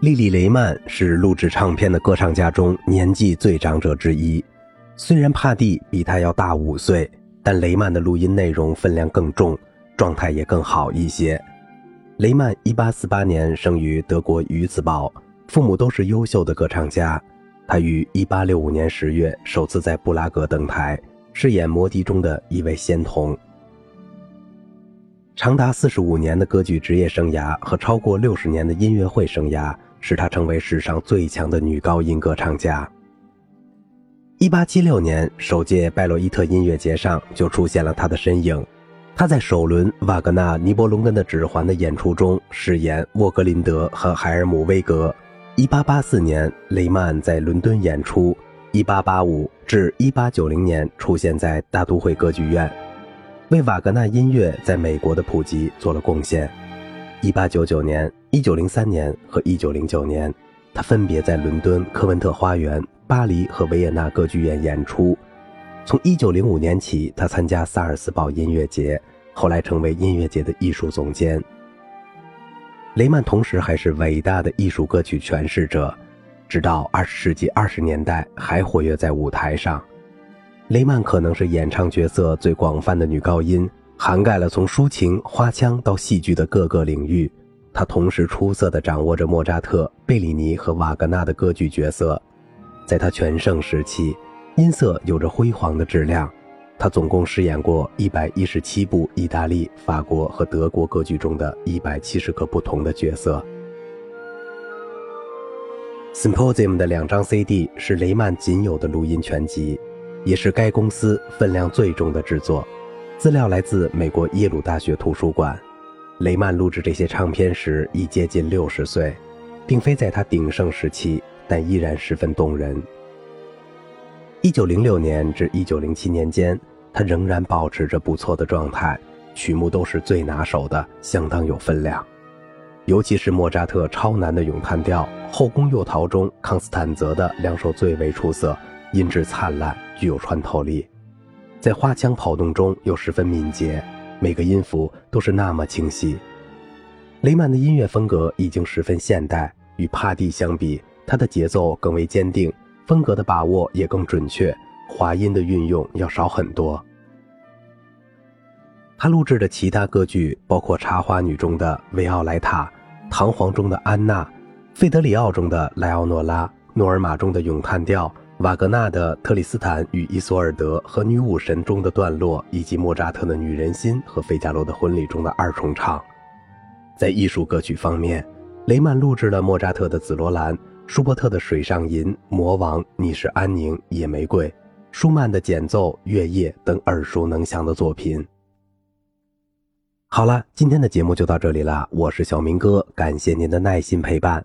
莉莉·雷曼是录制唱片的歌唱家中年纪最长者之一。虽然帕蒂比他要大五岁，但雷曼的录音内容分量更重，状态也更好一些。雷曼1848年生于德国于茨堡，父母都是优秀的歌唱家。他于1865年10月首次在布拉格登台，饰演魔笛中的一位仙童。长达45年的歌剧职业生涯和超过60年的音乐会生涯，使她成为史上最强的女高音歌唱家。1876年，首届拜洛伊特音乐节上就出现了她的身影。她在首轮瓦格纳《尼伯龙根的指环》的演出中饰演沃格林德和海尔姆威格。1884年，雷曼在伦敦演出。1885至1890年，出现在大都会歌剧院。为瓦格纳音乐在美国的普及做了贡献。1899年、1903年和1909年，他分别在伦敦科文特花园、巴黎和维也纳歌剧院演出。从1905年起，他参加萨尔斯堡音乐节，后来成为音乐节的艺术总监。雷曼同时还是伟大的艺术歌曲诠释者，直到20世纪20年代还活跃在舞台上。雷曼可能是演唱角色最广泛的女高音，涵盖了从抒情、花腔到戏剧的各个领域。他同时出色地掌握着莫扎特、贝里尼和瓦格纳的歌剧角色。在他全盛时期，音色有着辉煌的质量。他总共饰演过一百一十七部意大利、法国和德国歌剧中的一百七十个不同的角色。Symposium 的两张 CD 是雷曼仅有的录音全集。也是该公司分量最重的制作，资料来自美国耶鲁大学图书馆。雷曼录制这些唱片时已接近六十岁，并非在他鼎盛时期，但依然十分动人。一九零六年至一九零七年间，他仍然保持着不错的状态，曲目都是最拿手的，相当有分量。尤其是莫扎特超难的咏叹调《后宫诱逃》中，康斯坦泽的两首最为出色。音质灿烂，具有穿透力，在花腔跑动中又十分敏捷，每个音符都是那么清晰。雷曼的音乐风格已经十分现代，与帕蒂相比，他的节奏更为坚定，风格的把握也更准确，滑音的运用要少很多。他录制的其他歌剧包括《茶花女》中的维奥莱塔，《唐璜》中的安娜，《费德里奥》中的莱奥诺拉，《诺尔玛》中的咏叹调。瓦格纳的《特里斯坦与伊索尔德》和《女武神》中的段落，以及莫扎特的《女人心》和《费加罗的婚礼》中的二重唱。在艺术歌曲方面，雷曼录制了莫扎特的《紫罗兰》、舒伯特的《水上吟》、《魔王》、《你是安宁》、《野玫瑰》、舒曼的《简奏》、《月夜》等耳熟能详的作品。好了，今天的节目就到这里了，我是小明哥，感谢您的耐心陪伴。